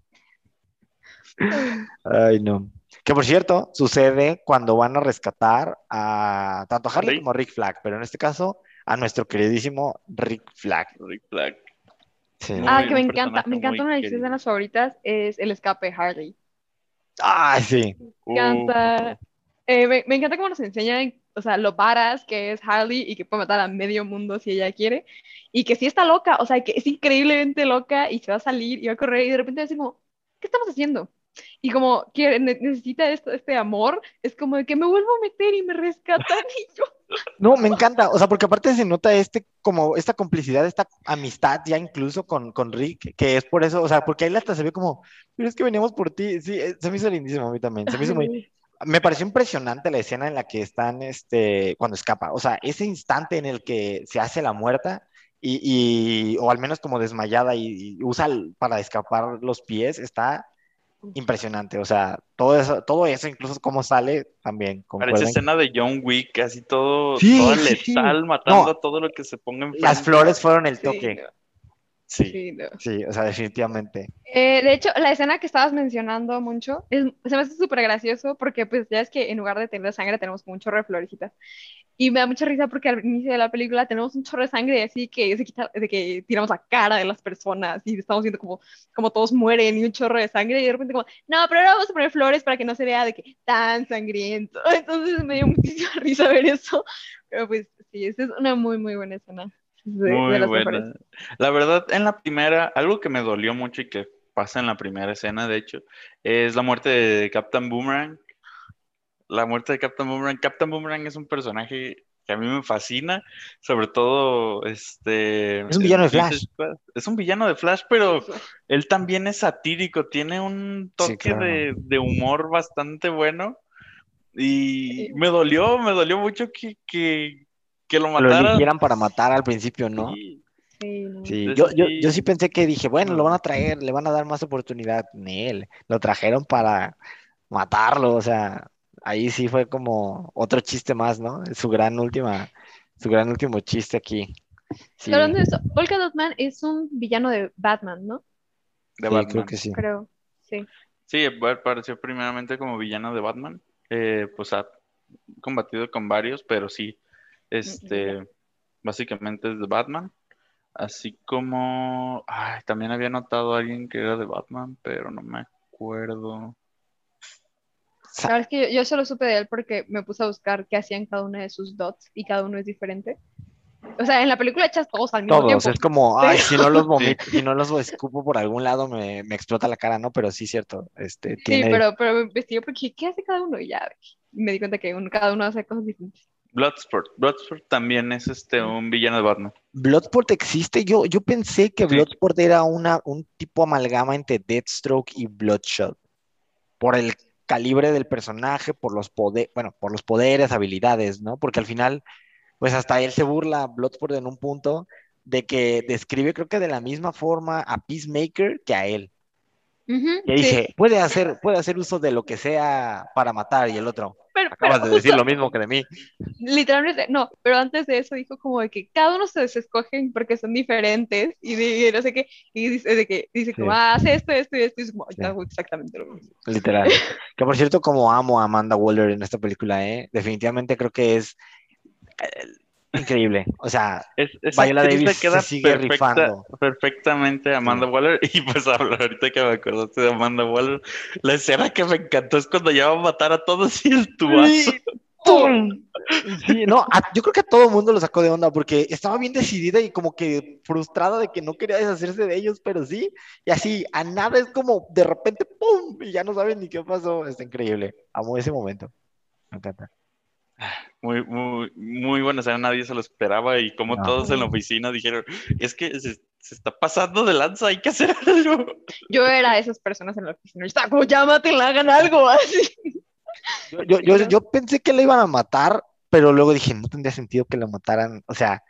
Ay, no. Que por cierto, sucede cuando van a rescatar a tanto a Harley como a Rick Flag, pero en este caso a nuestro queridísimo Rick Flag. Rick Flag. Sí. Ah, que me encanta, me encanta una de mis escenas favoritas es el escape de Harley. Ah, sí. Me encanta. Eh, me, me encanta cómo nos enseñan, o sea, lo varas que es Harley y que puede matar a medio mundo si ella quiere. Y que sí está loca, o sea, que es increíblemente loca y se va a salir y va a correr y de repente va a decir como, ¿qué estamos haciendo? Y como que ne- necesita esto, este amor, es como de que me vuelvo a meter y me rescatan y yo. No, me encanta, o sea, porque aparte se nota este, como esta complicidad, esta amistad ya incluso con, con Rick, que es por eso, o sea, porque ahí hasta se ve como, pero es que veníamos por ti, sí, eh, se me hizo lindísimo a mí también, se me hizo muy, me pareció impresionante la escena en la que están, este, cuando escapa, o sea, ese instante en el que se hace la muerta y, y- o al menos como desmayada y, y usa para escapar los pies, está impresionante, o sea, todo eso, todo eso, incluso cómo sale, también, Parece escena de John Wick, casi todo, Sí, toda sí, sí. letal, matando No. a todo lo que se ponga enfrente. Las flores fueron el Sí, toque. Sí. sí, no. Sí, o sea, definitivamente. Eh, de hecho, la escena que estabas mencionando mucho es, se me hace súper gracioso porque pues ya es que en lugar de tener sangre tenemos un chorro de florecitas. Y me da mucha risa porque al inicio de la película tenemos un chorro de sangre así que se quita, de que tiramos la cara de las personas y estamos viendo como, como todos mueren y un chorro de sangre y de repente como, no, pero ahora vamos a poner flores para que no se vea de que tan sangriento. Entonces me dio muchísima risa ver eso. Pero pues sí, esa es una muy, muy buena escena. De, de Muy las buena. La verdad, en la primera, algo que me dolió mucho y que pasa en la primera escena, de hecho, es la muerte de Captain Boomerang. La muerte de Captain Boomerang. Captain Boomerang es un personaje que a mí me fascina, sobre todo, este... Es un villano de Flash. Es un villano de Flash, pero él también es satírico, tiene un Sí, toque claro. de, de humor bastante bueno. Y Sí. me dolió, me dolió mucho que, que, que lo Lo mataran. eligieran para matar al principio, ¿no? Sí. Sí, no. Sí, Eso yo, yo, sí. yo sí pensé que dije, bueno, lo van a traer, le van a dar más oportunidad. Ni él, lo trajeron para matarlo, o sea, ahí sí fue como otro chiste más, ¿no? Su gran última, su gran último chiste aquí. Sí, Hablando de eso, Polka Dot Man es un villano de Batman, ¿no? de sí, Batman. creo que sí. Creo, sí. Sí, apareció primeramente como villano de Batman. Eh, pues ha combatido con varios, pero sí, este, básicamente es de Batman. Así como, ay, también había notado a alguien que era de Batman, pero no me acuerdo. La verdad es que yo, yo solo supe de él porque me puse a buscar qué hacían cada una de sus dots y cada uno es diferente. O sea, en la película echas todos al mismo Todos, tiempo. es como, ay, si no los vomito, si no los escupo por algún lado me, me explota la cara, ¿no? Pero sí, cierto, este, Sí, pero, pero me investigué porque ¿qué hace cada uno? Y ya me di cuenta que un- cada uno hace cosas diferentes. Bloodsport. Bloodsport también es este un villano de Batman. Bloodsport existe. Yo, yo pensé que Sí. Bloodsport era una, un tipo amalgama entre Deathstroke y Bloodshot. Por el calibre del personaje, por los poderes, bueno, por los poderes, habilidades, ¿no? Porque al final, pues hasta él se burla, Bloodsport en un punto, de que describe, creo que de la misma forma a Peacemaker que a él. Ujú, Y ahí sí. dije, puede hacer, puede hacer uso de lo que sea para matar. Y el otro, Pero, acabas pero de decir lo mismo que de mí. literalmente, no, pero antes de eso dijo como de que cada uno se escogen porque son diferentes y de no sé qué, y dice, de que, dice como, Sí. ah, hace esto, esto y esto, y es como, Sí. hago exactamente lo mismo. Literal. Que por cierto, como amo a Amanda Waller en esta película, ¿eh? Definitivamente creo que es eh, increíble. O sea, Es, esa Viola Davis queda se sigue perfecta- rifando. perfectamente Amanda Waller. Y pues ahorita que me acordaste de Amanda Waller, la escena que me encantó es cuando ya va a matar a todos y el tubazo. Sí, no, a- yo creo que a todo el mundo lo sacó de onda porque estaba bien decidida y como que frustrada de que no quería deshacerse de ellos, pero sí, y así, a nada es como de repente, ¡pum! Y ya no saben ni qué pasó. Está increíble. Amo ese momento. Me encanta. Muy, muy, muy buena escena, nadie se lo esperaba y como No. todos en la oficina dijeron, es que se, se está pasando de lanza, hay que hacer algo. Yo era esas personas en la oficina, estaba como, ya mátenla, hagan algo así. Yo, yo, yo, yo pensé que la iban a matar, pero luego dije, no tendría sentido que la mataran, o sea,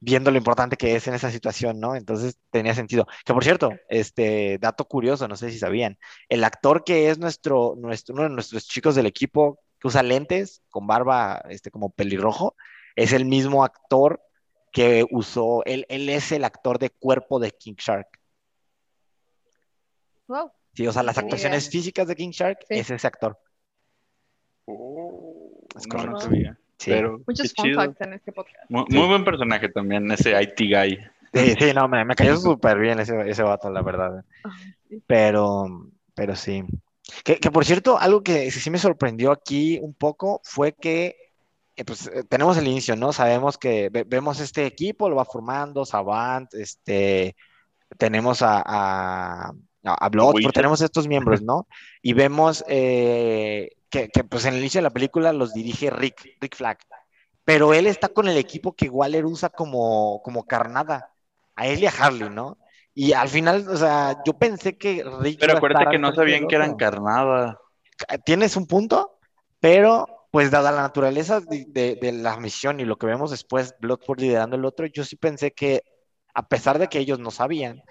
viendo lo importante que es en esa situación, ¿no? Entonces tenía sentido. Que por cierto, este dato curioso, no sé si sabían, el actor que es nuestro, nuestro, uno de nuestros chicos del equipo que usa lentes con barba, este, como pelirrojo, es el mismo actor que usó, él, él es el actor de cuerpo de King Shark. Wow. Sí, o sea, las actuaciones idea. físicas de King Shark Sí. es ese actor. no, Es no sabía. Sí. Pero Muchos fun chido. facts en este podcast. Muy, Sí. muy buen personaje también, ese IT guy. Sí, sí, no, me, me cayó súper bien ese, ese vato, la verdad. Pero, pero sí. Que, que por cierto, algo que sí me sorprendió aquí un poco fue que eh, pues, eh, tenemos el inicio, ¿no? Sabemos que ve- vemos este equipo, lo va formando, Savant, este, tenemos a, a, a, Bloodsport, Wizard. tenemos estos miembros, ¿no? Y vemos eh, que, que, pues en el inicio de la película los dirige Rick, Rick Flag. Pero él está con el equipo que Waller usa como, como carnada, a él y a Harley, ¿no? Y al final, o sea, yo pensé que Rick Pero acuérdate que no sabían que eran carnada. Tienes un punto, pero pues dada la naturaleza de, de- de la misión y lo que vemos después, Bloodsport liderando el otro, yo sí pensé que, a pesar de que ellos no sabían,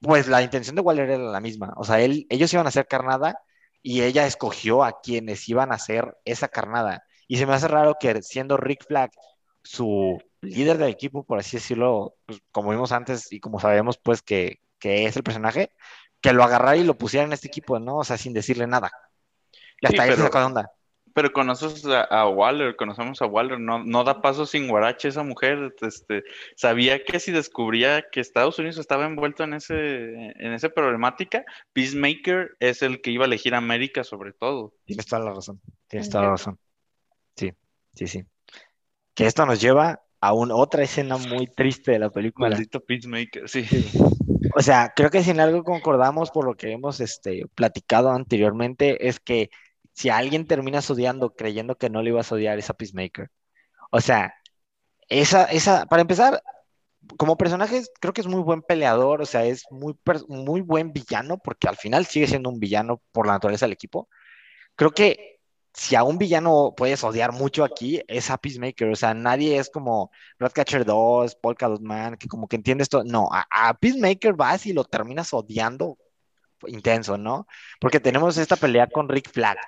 pues la intención de Waller era la misma. O sea, él, ellos iban a hacer carnada y ella escogió a quienes iban a hacer esa carnada. Y se me hace raro que siendo Rick Flag su líder del equipo, por así decirlo, pues, como vimos antes y como sabemos pues que, que es el personaje, que lo agarrara y lo pusiera en este equipo, ¿no? O sea, sin decirle nada. Y hasta Sí, ahí se pero- sacó de onda. Pero conoces a, a Waller, conocemos a Waller, no, no da paso sin guarache esa mujer. Este, sabía que si descubría que Estados Unidos estaba envuelto en ese, en esa problemática, Peacemaker es el que iba a elegir a América sobre todo. Tienes toda la razón. Tienes Es toda la razón. Sí, sí, sí. Que esto nos lleva a un, otra escena muy triste de la película. Maldito Peacemaker, sí. O sea, creo que si en algo concordamos por lo que hemos este, platicado anteriormente, es que si alguien terminas odiando creyendo que no le ibas a odiar, es a Peacemaker. O sea, esa, esa, para empezar, como personaje, creo que es muy buen peleador, o sea, es muy, muy buen villano, porque al final sigue siendo un villano por la naturaleza del equipo. Creo que si a un villano puedes odiar mucho aquí, es a Peacemaker. O sea, nadie es como Ratcatcher 2, Polka Man, que como que entiende esto. No, a, Peacemaker vas y lo terminas odiando intenso, ¿no? Porque tenemos esta pelea con Rick Flag.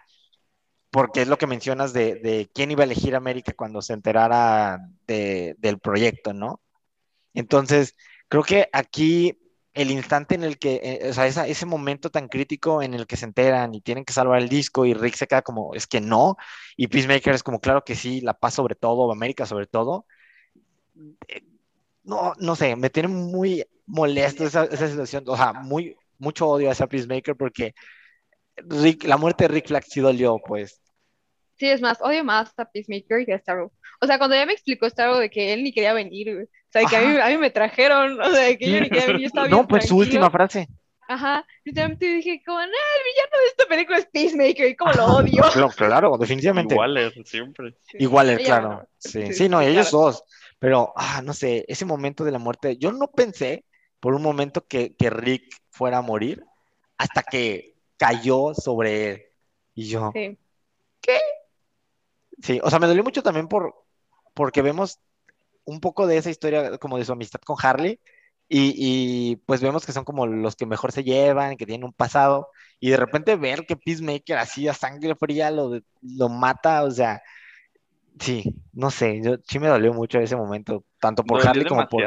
Porque es lo que mencionas de, quién iba a elegir América cuando se enterara de- del proyecto, ¿no? Entonces, creo que aquí el instante en el que, eh, o sea, esa- ese momento tan crítico en el que se enteran y tienen que salvar el disco y Rick se queda como, es que no, y Peacemaker es como, claro que sí, la paz sobre todo, América sobre todo. Eh, No, no sé, me tiene muy molesto esa, esa situación, o sea, muy, mucho odio a esa Peacemaker porque Rick, la muerte de Rick Flag sí dolió, pues. Sí, es más, odio más a Peacemaker que a Starro. O sea, cuando ya me explicó Starro de que él ni quería venir, sea, de que a mí, a mí me trajeron, o sea, que yo venir, yo estaba bien No, pues su última frase. Ajá, literalmente dije, como, no, el villano de esta película es Peacemaker, y como lo odio. Claro, claro, definitivamente. Waller, siempre. Igual, Ella, claro. Sí, sí, sí, no, sí, ellos claro. dos. Pero, ah, no sé, ese momento de la muerte, yo no pensé por un momento que, que Rick fuera a morir hasta que cayó sobre él. Y yo, Sí. sí, o sea, me dolió mucho también por, porque vemos un poco de esa historia como de su amistad con Harley Y, y, pues vemos que son como los que mejor se llevan, que tienen un pasado, y de repente ver que Peacemaker así a sangre fría lo, lo mata, o sea, sí, no sé, yo sí me dolió mucho ese momento, tanto por Harley como por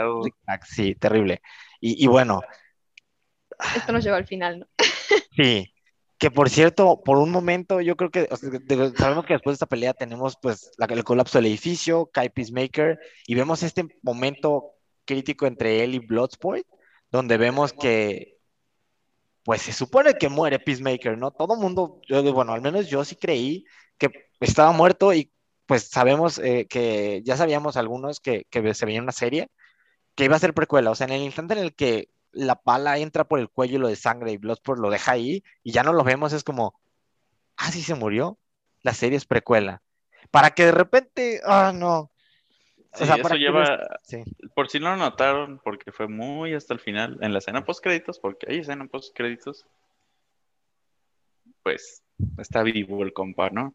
sí, terrible. Y, y bueno. Esto nos lleva al final, ¿no? Sí, que por cierto, por un momento, yo creo que sabemos que después de esta pelea tenemos pues la, el colapso del edificio, cae Peacemaker, y vemos este momento crítico entre él y Bloodsport, donde vemos que pues se supone que muere Peacemaker, ¿no? Todo mundo, yo, bueno, al menos yo sí creí que estaba muerto y pues sabemos eh, que ya sabíamos algunos que, que se veía una serie que iba a ser precuela, o sea, en el instante en el que la pala entra por el cuello lo de sangre y Bloodsport lo deja ahí y ya no lo vemos, es como, ah, sí se murió, la serie es precuela. Para que de repente, ah, no. Sí, eso lleva, por si no lo notaron, porque fue muy hasta el final, en la escena post créditos, porque hay escena post créditos, pues está vivo el compa, ¿no?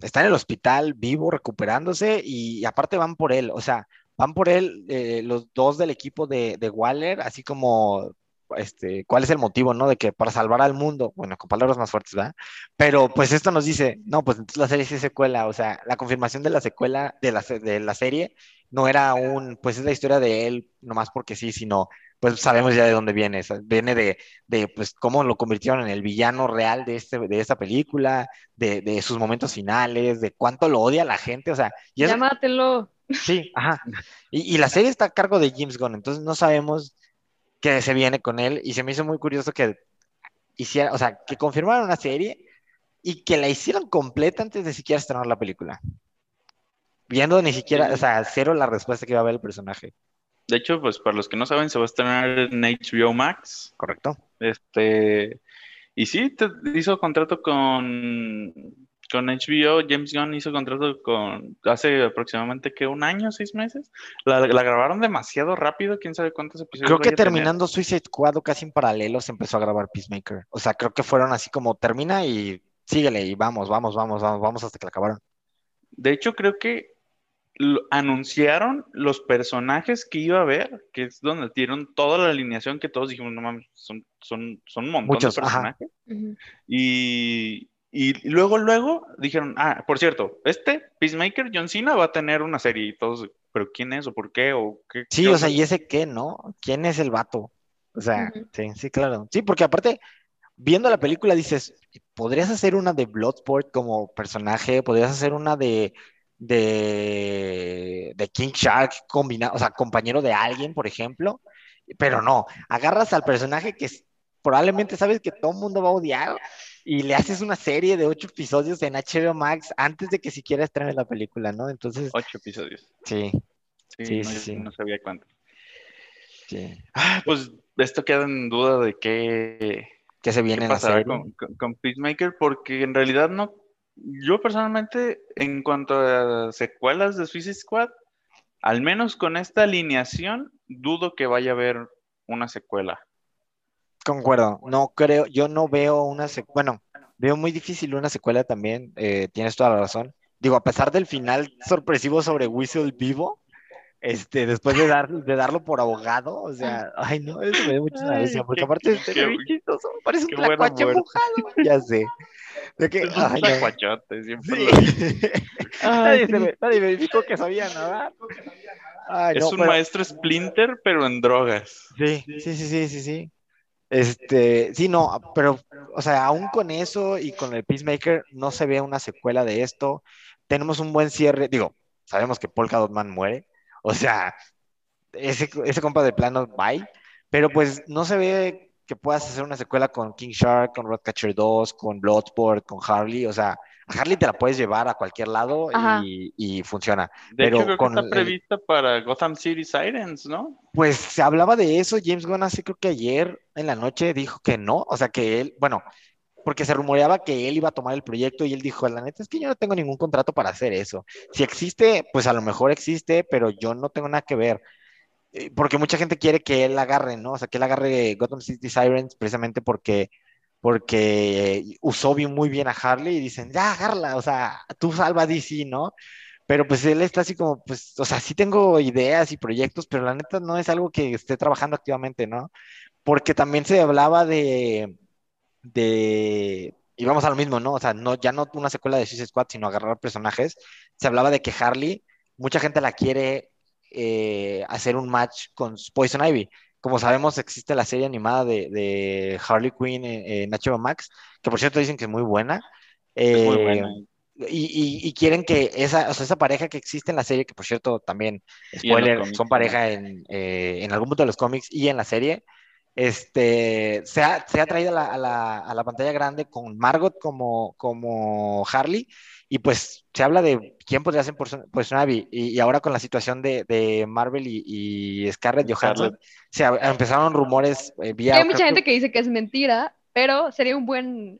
Está en el hospital vivo, recuperándose, y aparte van por él, o sea, van por él eh, los dos del equipo de, de, Waller, así como, este, cuál es el motivo, ¿no? De que para salvar al mundo, bueno, con palabras más fuertes, ¿verdad? Pero pues esto nos dice, no, pues entonces la serie sí es secuela, o sea, la confirmación de la secuela de la, de la serie no era un, pues es la historia de él, nomás porque sí, sino, pues sabemos ya de dónde viene, viene de, de, pues, cómo lo convirtieron en el villano real de, este, de esta película, de, de sus momentos finales, de cuánto lo odia la gente, o sea... Llámatelo. Sí, ajá. Y, la serie está a cargo de James Gunn, entonces no sabemos qué se viene con él. Y se me hizo muy curioso que hiciera, o sea, que confirmaran una serie y que la hicieran completa antes de siquiera estrenar la película. Viendo ni siquiera, o sea, cero la respuesta que iba a haber el personaje. De hecho, pues para los que no saben, se va a estrenar en HBO Max. Correcto. Este, y sí, te hizo contrato con con HBO, James Gunn hizo contrato con hace aproximadamente que un año, seis meses. La, grabaron demasiado rápido, quién sabe cuántos episodios. Creo que terminando Suicide Squad casi en paralelo se empezó a grabar Peacemaker. O sea, creo que fueron así como termina y síguele y vamos, vamos, vamos, vamos, vamos hasta que la acabaron. De hecho, creo que anunciaron los personajes que iba a haber, que es donde dieron toda la alineación que todos dijimos, no mames, son, son, son un montón de personajes. Y y luego, luego dijeron, ah, por cierto, este Peacemaker, John Cena, va a tener una serie y todos, pero ¿quién es o por qué o qué? Sí, o sea, ¿y ese qué, no? ¿Quién es el vato? O sea, sí, sí, claro. Sí, porque aparte, viendo la película dices, podrías hacer una de Bloodsport como personaje, podrías hacer una de, de, de King Shark combinado, o sea, compañero de alguien, por ejemplo, pero no, agarras al personaje que probablemente sabes que todo el mundo va a odiar y le haces una serie de ocho episodios en HBO Max antes de que siquiera estrene la película, ¿no? Entonces. Ocho episodios. Sí. Sí, sí, no, sabía cuánto. Sí. Ah, pues esto queda en duda de qué, ¿Qué se viene en la serie? Con, con, Peacemaker, porque en realidad no. Yo personalmente, en cuanto a secuelas de Suicide Squad, al menos con esta alineación, dudo que vaya a haber una secuela. Concuerdo, no creo, yo no veo una secuela, bueno, veo muy difícil una secuela también, eh, tienes toda la razón. Digo, a pesar del final sorpresivo sobre Whistle vivo, este, después de, dar, de darlo por abogado, o sea, ay no, eso me da mucha gracia, porque aparte es muy chistoso, parece un tlacuache mojado, ya sé. De que, ay, tlacuachote, siempre sí. nadie, me, nadie, me, dijo que sabía nadar. Ay, es un maestro Splinter, pero en drogas. Sí, sí, sí, sí, sí, sí. Este, sí, no, pero, o sea, aún con eso y con el Peacemaker, no se ve una secuela de esto. Tenemos un buen cierre, digo, sabemos que Polka Dotman muere, o sea, ese, ese compa de plano, bye, pero pues no se ve que puedas hacer una secuela con King Shark, con Catcher 2, con Bloodsport, con Harley, o sea, Harley te la puedes llevar a cualquier lado y, funciona. De pero hecho, creo que está prevista para Gotham City Sirens, ¿no? Pues se hablaba de eso, James Gunn hace creo que ayer en la noche dijo que no, o sea que él, bueno, porque se rumoreaba que él iba a tomar el proyecto y él dijo, la neta es que yo no tengo ningún contrato para hacer eso. Si existe, pues a lo mejor existe, pero yo no tengo nada que ver. Eh, porque mucha gente quiere que él agarre, ¿no? O sea, que él agarre Gotham City Sirens precisamente porque porque usó bien, muy bien a Harley y dicen, ya, agárrala, o sea, tú salva a DC, ¿no? Pero pues él está así como, pues, o sea, sí tengo ideas y proyectos, pero la neta no es algo que esté trabajando activamente, ¿no? Porque también se hablaba de, de, y vamos a lo mismo, ¿no? O sea, no, ya no una secuela de Suicide Squad, sino agarrar personajes. Se hablaba de que Harley, mucha gente la quiere eh, hacer un match con Poison Ivy. Como sabemos, existe la serie animada de, Harley Quinn en, HBO Max, que por cierto dicen que es muy buena. Es muy buena. Eh, y, quieren que esa, o sea, esa pareja que existe en la serie, que por cierto también, spoiler, son pareja en, eh, en, algún punto de los cómics y en la serie, este, se ha, se ha traído a la, a, la, pantalla grande con Margot como, como Harley y pues se habla de quién podría ser pues Navi y, y ahora con la situación de, de Marvel y, Scarlett Johansson se empezaron rumores eh, vía... Hay mucha gente que dice que es mentira, pero sería un buen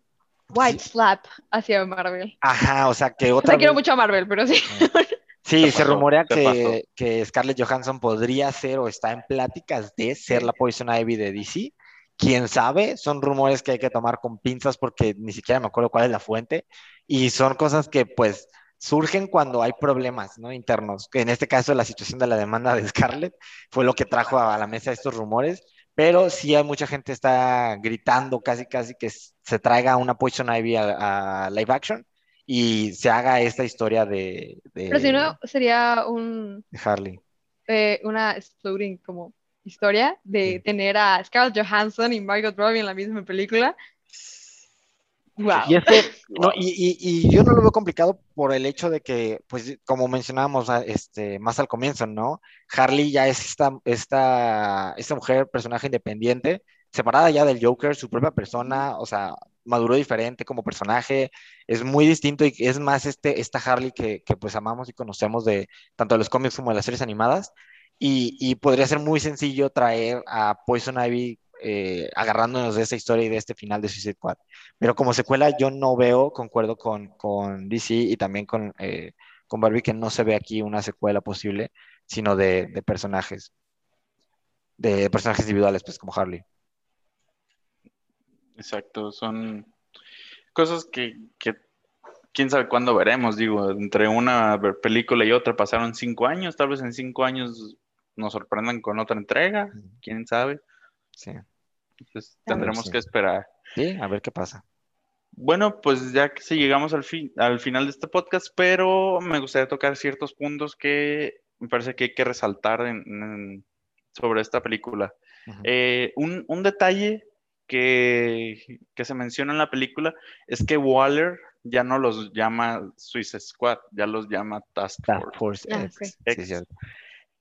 white slap hacia Marvel. Ajá, o sea que otra. O quiero mucho a Marvel, pero sí. Sí, se rumorea que, que, Scarlett Johansson podría ser o está en pláticas de ser la Poison Ivy de DC. Quién sabe, son rumores que hay que tomar con pinzas porque ni siquiera me acuerdo cuál es la fuente. Y son cosas que, pues, surgen cuando hay problemas ¿no? internos. En este caso, la situación de la demanda de Scarlett fue lo que trajo a la mesa estos rumores. Pero sí hay mucha gente está gritando casi, casi que se traiga una Poison Ivy a live action y se haga esta historia de... Pero si no, sería un... De Harley. Eh, una exploding como historia de tener a Scarlett Johansson y Margot Robbie en la misma película. Wow. Y, este, y, y, yo no lo veo complicado por el hecho de que, pues, como mencionábamos este, más al comienzo, ¿no? Harley ya es esta, esta, esta mujer, personaje independiente, separada ya del Joker, su propia persona, o sea, maduró diferente como personaje, es muy distinto y es más este, esta Harley que, que pues amamos y conocemos de tanto de los cómics como de las series animadas. Y, podría ser muy sencillo traer a Poison Ivy eh, agarrándonos de esta historia y de este final de Suicide Squad. Pero como secuela yo no veo, concuerdo con, DC y también con, eh, con Barbie, que no se ve aquí una secuela posible, sino de, personajes, de personajes individuales, pues como Harley. Exacto, son cosas que, quién sabe cuándo veremos, digo, entre una película y otra pasaron cinco años, tal vez en cinco años nos sorprendan con otra entrega, quién sabe. Sí. Entonces tendremos que esperar. Sí, a ver qué pasa. Bueno, pues ya que si llegamos al, fin, al final de este podcast, pero me gustaría tocar ciertos puntos que me parece que hay que resaltar sobre esta película. Eh, un, un, detalle que, se menciona en la película es que Waller ya no los llama Swiss Squad, ya los llama Task Force. Ah,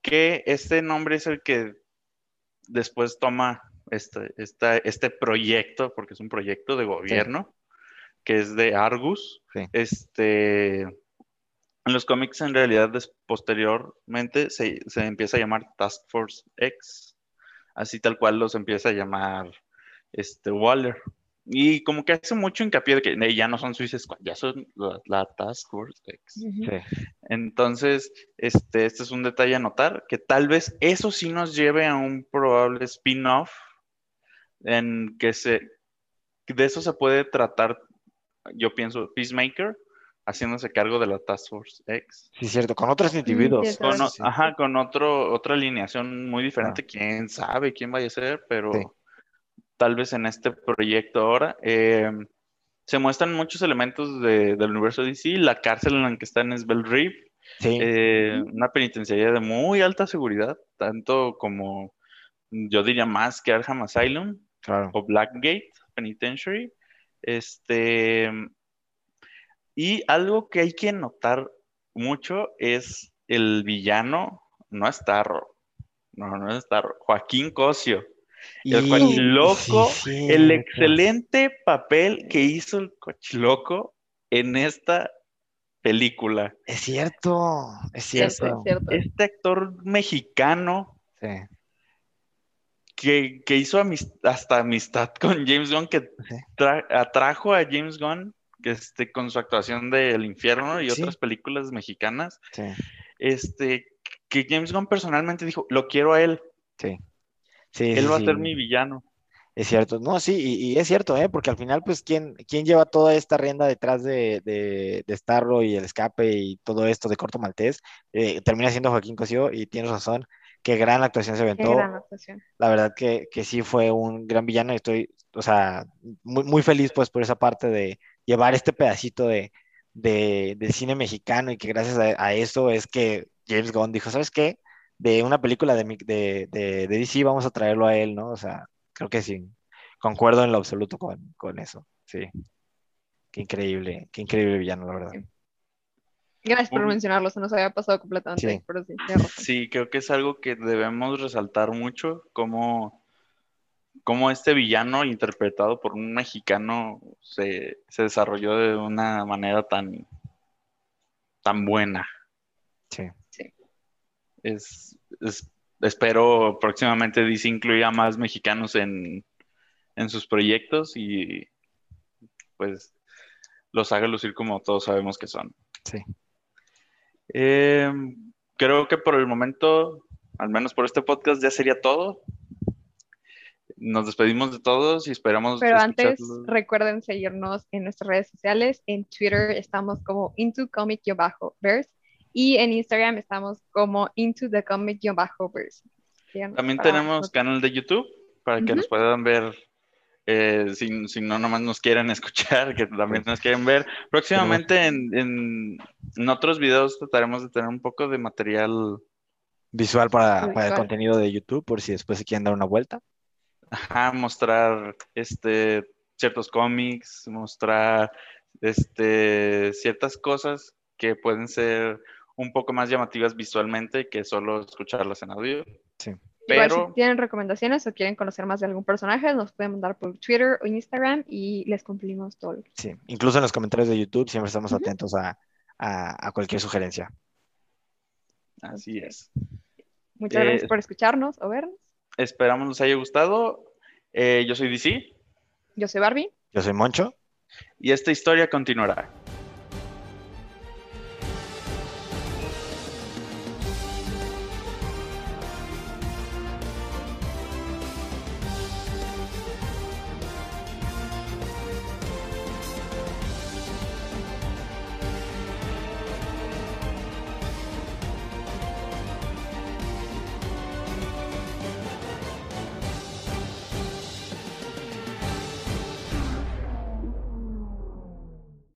que este nombre es el que después toma este, este proyecto, porque es un proyecto de gobierno, que es de Argus. Este, en los cómics, en realidad, posteriormente se, se, empieza a llamar Task Force X, así tal cual los empieza a llamar este, Waller. Y como que hace mucho hincapié de que ya no son Suicide Squad, ya son la, Task Force X. Entonces, este, este es un detalle a notar, que tal vez eso sí nos lleve a un probable spin-off en que se, de eso se puede tratar, yo pienso, Peacemaker, haciéndose cargo de la Task Force X. Sí, cierto, con otros individuos. Con, Ajá, con otro, otra alineación muy diferente, ah. quién sabe quién vaya a ser, pero tal vez en este proyecto ahora. Eh, se muestran muchos elementos del universo DC. La cárcel en la que están es Bell Reef. Eh, una penitenciaría de muy alta seguridad, tanto como yo diría más que Arkham Asylum o Blackgate Penitentiary. Este, y algo que hay que notar mucho es el villano, no es Tarro, no, no es Tarro, Joaquín Cosio. El cochiloco, el excelente papel que hizo el cochiloco en esta película. Es cierto, es cierto. Este actor mexicano que, hizo hasta amistad con James Gunn, que atrajo a James Gunn que este, con su actuación de El Infierno y otras películas mexicanas. Este, que James Gunn personalmente dijo, lo quiero a él. Sí. Él va a ser mi villano. Es cierto, no, sí, y, es cierto, ¿eh? porque al final, pues, ¿quién, quién lleva toda esta rienda detrás de, de, de Starro y el escape y todo esto de Corto Maltés? Eh, termina siendo Joaquín Cosío y tienes razón, qué gran actuación se aventó. Qué gran actuación. La verdad que, que sí fue un gran villano y estoy, o sea, muy, muy feliz pues por esa parte de llevar este pedacito de, de, del cine mexicano y que gracias a, eso es que James Gunn dijo, ¿sabes qué? De una película de, de, de, DC vamos a traerlo a él, ¿no? O sea, creo que sí, concuerdo en lo absoluto con, con eso, sí. Qué increíble, qué increíble villano, la verdad. Gracias por mencionarlo, se nos había pasado completamente. Sí. Pero sí, sí, creo que es algo que debemos resaltar mucho, como cómo este villano interpretado por un mexicano se, desarrolló de una manera tan, tan buena. Sí. Es, espero próximamente DC incluya más mexicanos en, sus proyectos y pues los haga lucir como todos sabemos que son. Sí. Em, creo que por el momento, al menos por este podcast, ya sería todo nos despedimos de todos y esperamos. Pero antes, recuerden seguirnos en nuestras redes sociales. En Twitter estamos como Into Comic-Verse y en Instagram estamos como Into the Comic-Verse. También tenemos canal de YouTube para que nos puedan ver. Eh, si, si, no nomás nos quieren escuchar, que también nos quieren ver. Próximamente en, en, otros videos trataremos de tener un poco de material visual para, para el contenido de YouTube, por si después se quieren dar una vuelta. Ajá, mostrar este, ciertos cómics, mostrar este, ciertas cosas que pueden ser un poco más llamativas visualmente que solo escucharlas en audio. Sí. Pero... si tienen recomendaciones o quieren conocer más de algún personaje, nos pueden mandar por Twitter o Instagram y les cumplimos todo. Sí, incluso en los comentarios de YouTube siempre estamos atentos a, cualquier sugerencia. Así es. Muchas gracias eh, por escucharnos o vernos. Esperamos nos haya gustado. Eh, yo soy DC. Yo soy Barbie. Yo soy Moncho. Y esta historia continuará.